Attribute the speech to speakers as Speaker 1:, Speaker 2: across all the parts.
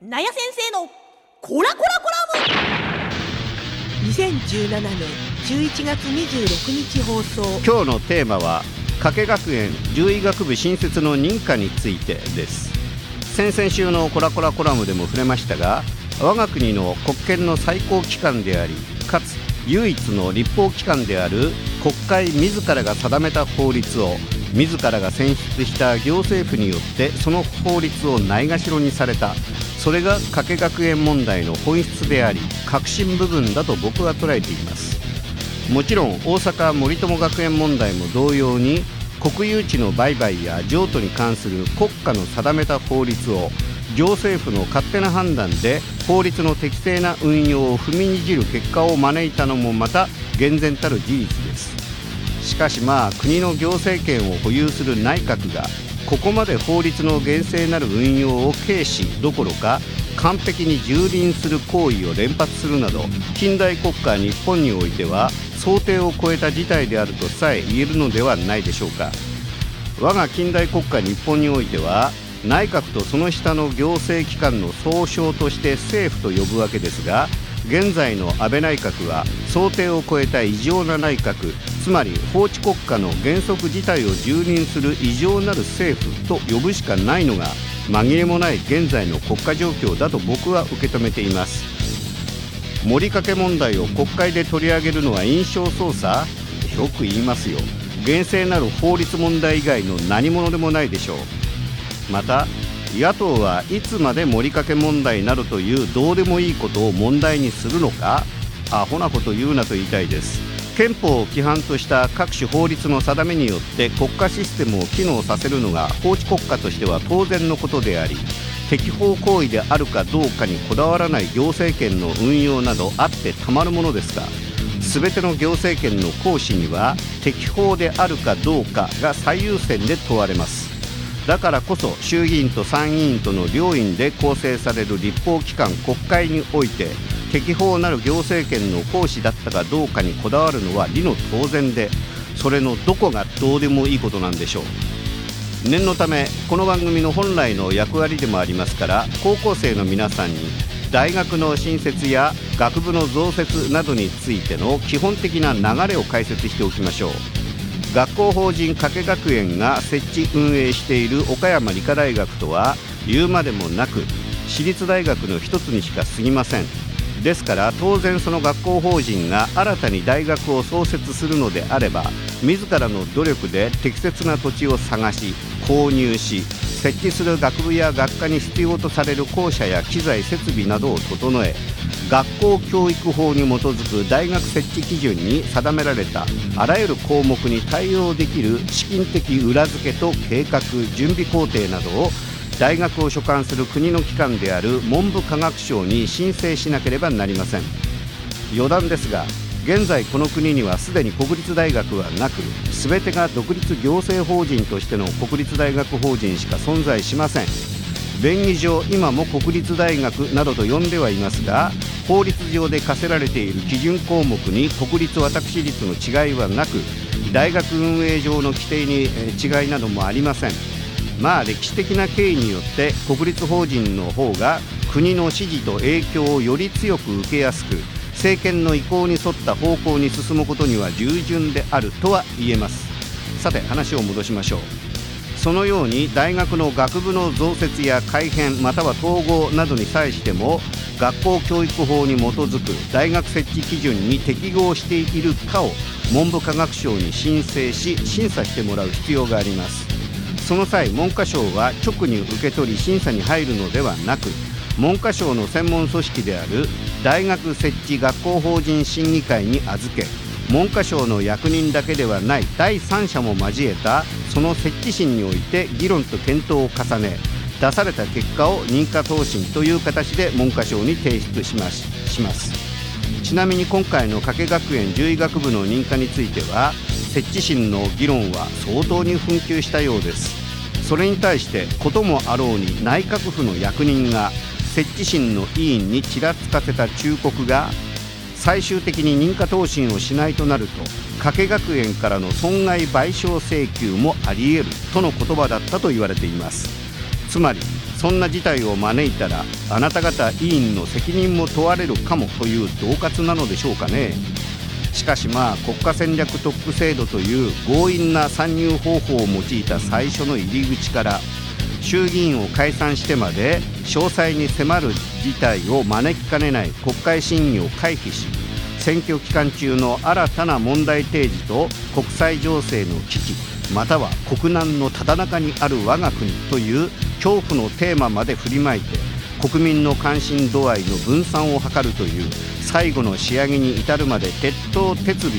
Speaker 1: なや先生のコラコラコラム。
Speaker 2: 2017年11月26日放送
Speaker 3: 今日のテーマは加計学園獣医学部新設の認可についてです。先々週のコラコラコラムでも触れましたが我が国の国権の最高機関でありかつ唯一の立法機関である国会自らが定めた法律を自らが選出した行政府によってその法律をないがしろにされた。それが加計学園問題の本質であり核心部分だと僕は捉えています。もちろん大阪森友学園問題も同様に国有地の売買や譲渡に関する国家の定めた法律を行政府の勝手な判断で法律の適正な運用を踏みにじる結果を招いたのもまた厳然たる事実です。しかしまあ国の行政権を保有する内閣がここまで法律の厳正なる運用を軽視どころか完璧に蹂躙する行為を連発するなど近代国家日本においては想定を超えた事態であるとさえ言えるのではないでしょうか。我が近代国家日本においては内閣とその下の行政機関の総称として政府と呼ぶわけですが現在の安倍内閣は想定を超えた異常な内閣つまり法治国家の原則自体を蹂躙する異常なる政府と呼ぶしかないのが紛れもない現在の国家状況だと僕は受け止めています。盛りかけ問題を国会で取り上げるのは印象操作？よく言いますよ。厳正なる法律問題以外の何者でもないでしょう。また野党はいつまで盛りかけ問題などというどうでもいいことを問題にするのかアホなこと言うなと言いたいです。憲法を規範とした各種法律の定めによって国家システムを機能させるのが法治国家としては当然のことであり適法行為であるかどうかにこだわらない行政権の運用などあってたまるものですが全ての行政権の行使には適法であるかどうかが最優先で問われます。だからこそ衆議院と参議院との両院で構成される立法機関国会において適法なる行政権の行使だったかどうかにこだわるのは理の当然でそれのどこがどうでもいいことなんでしょう。念のためこの番組の本来の役割でもありますから高校生の皆さんに大学の新設や学部の増設などについての基本的な流れを解説しておきましょう。学校法人加計学園が設置運営している岡山理科大学とは言うまでもなく私立大学の一つにしか過ぎません。ですから当然その学校法人が新たに大学を創設するのであれば自らの努力で適切な土地を探し購入し設置する学部や学科に必要とされる校舎や機材設備などを整え学校教育法に基づく大学設置基準に定められたあらゆる項目に対応できる資金的裏付けと計画準備工程などを大学を所管する国の機関である文部科学省に申請しなければなりません。余談ですが現在この国にはすでに国立大学はなく全てが独立行政法人としての国立大学法人しか存在しません。便宜上今も国立大学などと呼んではいますが法律上で課せられている基準項目に国立私立の違いはなく大学運営上の規定に違いなどもありません。まあ歴史的な経緯によって国立法人の方が国の指示と影響をより強く受けやすく政権の意向に沿った方向に進むことには従順であるとは言えます。さて話を戻しましょう。そのように大学の学部の増設や改編または統合などに際しても学校教育法に基づく大学設置基準に適合しているかを文部科学省に申請し審査してもらう必要があります。その際文科省は直に受け取り審査に入るのではなく文科省の専門組織である大学設置学校法人審議会に預け文科省の役人だけではない第三者も交えたその設置審において議論と検討を重ね出された結果を認可答申という形で文科省に提出します。しちなみに今回の加計学園獣医学部の認可については設置審の議論は相当に紛糾したようです。それに対してこともあろうに内閣府の役人が設置審の委員にちらつかせた忠告が最終的に認可答申をしないとなると加計学園からの損害賠償請求もあり得るとの言葉だったと言われています。つまりそんな事態を招いたらあなた方委員の責任も問われるかもという恫喝なのでしょうかね。しかしまあ国家戦略特区制度という強引な参入方法を用いた最初の入り口から衆議院を解散してまで詳細に迫る事態を招きかねない国会審議を回避し選挙期間中の新たな問題提示と国際情勢の危機または国難のただ中にある我が国という恐怖のテーマまで振りまいて国民の関心度合いの分散を図るという最後の仕上げに至るまで鉄頭鉄尾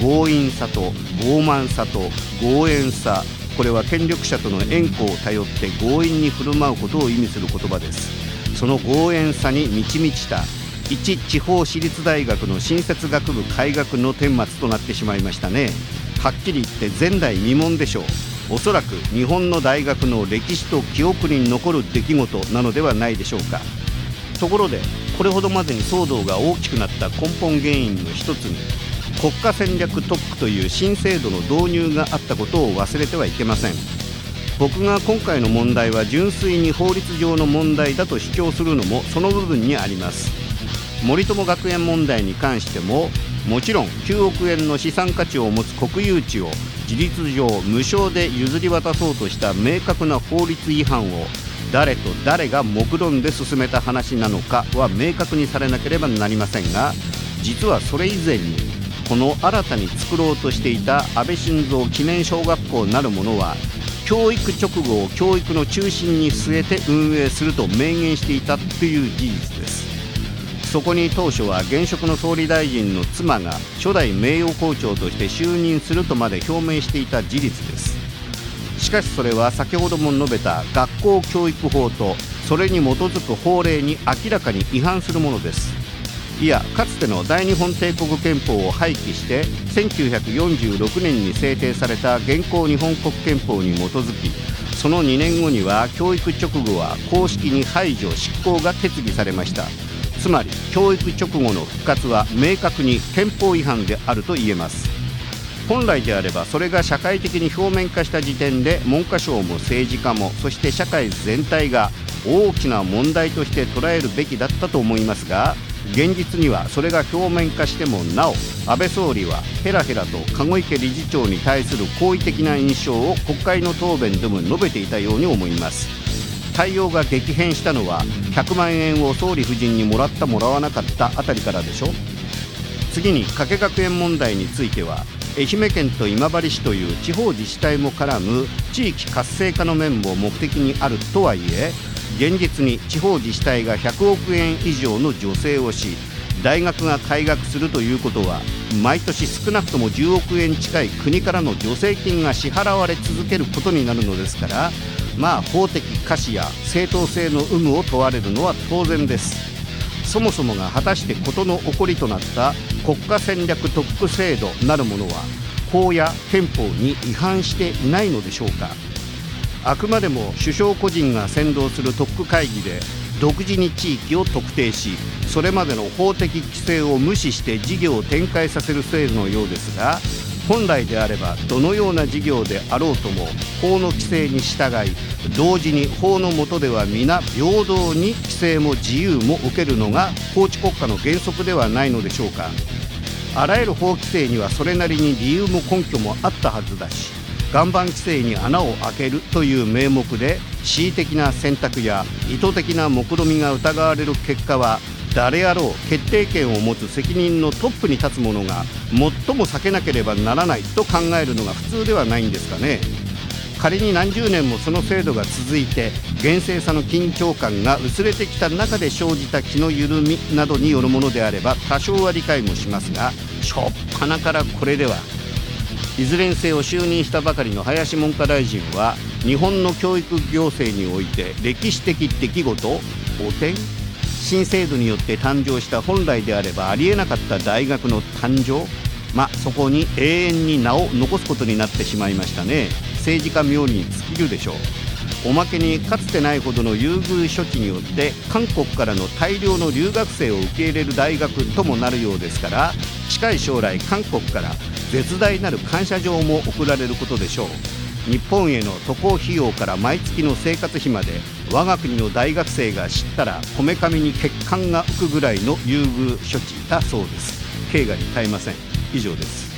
Speaker 3: 強引さと傲慢さと強引さこれは権力者との縁故を頼って強引に振る舞うことを意味する言葉です。その強引さに満ち満ちた一地方私立大学の新設学部開学の顛末となってしまいましたね。はっきり言って前代未聞でしょう。おそらく日本の大学の歴史と記憶に残る出来事なのではないでしょうか。ところでこれほどまでに騒動が大きくなった根本原因の一つに国家戦略特区という新制度の導入があったことを忘れてはいけません。僕が今回の問題は純粋に法律上の問題だと主張するのもその部分にあります。森友学園問題に関してももちろん9億円の資産価値を持つ国有地を事実上無償で譲り渡そうとした明確な法律違反を誰と誰が目論んで進めた話なのかは明確にされなければなりませんが実はそれ以前にこの新たに作ろうとしていた安倍晋三記念小学校なるものは教育直後を教育の中心に据えて運営すると明言していたという事実。そこに当初は現職の総理大臣の妻が初代名誉校長として就任するとまで表明していた事実です。しかしそれは先ほども述べた学校教育法とそれに基づく法令に明らかに違反するものです。いやかつての大日本帝国憲法を廃棄して1946年に制定された現行日本国憲法に基づきその2年後には教育直後は公式に排除執行が決議されました。つまり教育直後の復活は明確に憲法違反であると言えます。本来であればそれが社会的に表面化した時点で文科省も政治家もそして社会全体が大きな問題として捉えるべきだったと思いますが現実にはそれが表面化してもなお安倍総理はヘラヘラと籠池理事長に対する好意的な印象を国会の答弁でも述べていたように思います。対応が激変したのは100万円を総理夫人にもらったもらわなかったあたりからでしょ。次に加計学園問題については愛媛県と今治市という地方自治体も絡む地域活性化の面も目的にあるとはいえ現実に地方自治体が100億円以上の助成をし大学が開学するということは毎年少なくとも10億円近い国からの助成金が支払われ続けることになるのですからまあ法的可視や正当性の有無を問われるのは当然です。そもそもが果たして事の起こりとなった国家戦略特区制度なるものは法や憲法に違反していないのでしょうか。あくまでも首相個人が先導する特区会議で独自に地域を特定しそれまでの法的規制を無視して事業を展開させる制度のようですが本来であればどのような事業であろうとも法の規制に従い同時に法の下では皆平等に規制も自由も受けるのが法治国家の原則ではないのでしょうか。あらゆる法規制にはそれなりに理由も根拠もあったはずだし岩盤規制に穴を開けるという名目で恣意的な選択や意図的な目論みが疑われる結果は誰あろう。決定権を持つ責任のトップに立つ者が最も避けなければならないと考えるのが普通ではないんですかね。仮に何十年もその制度が続いて厳正さの緊張感が薄れてきた中で生じた気の緩みなどによるものであれば多少は理解もしますが初っ端からこれではいずれにせよ就任したばかりの林文科大臣は日本の教育行政において歴史的出来事汚点新制度によって誕生した本来であればありえなかった大学の誕生。まあそこに永遠に名を残すことになってしまいましたね。政治家冥利に尽きるでしょう。おまけにかつてないほどの優遇処置によって韓国からの大量の留学生を受け入れる大学ともなるようですから近い将来韓国から絶大なる感謝状も贈られることでしょう。日本への渡航費用から毎月の生活費まで我が国の大学生が知ったらこめかみに血管が浮くぐらいの優遇処置だそうです。経過に耐えません。以上です。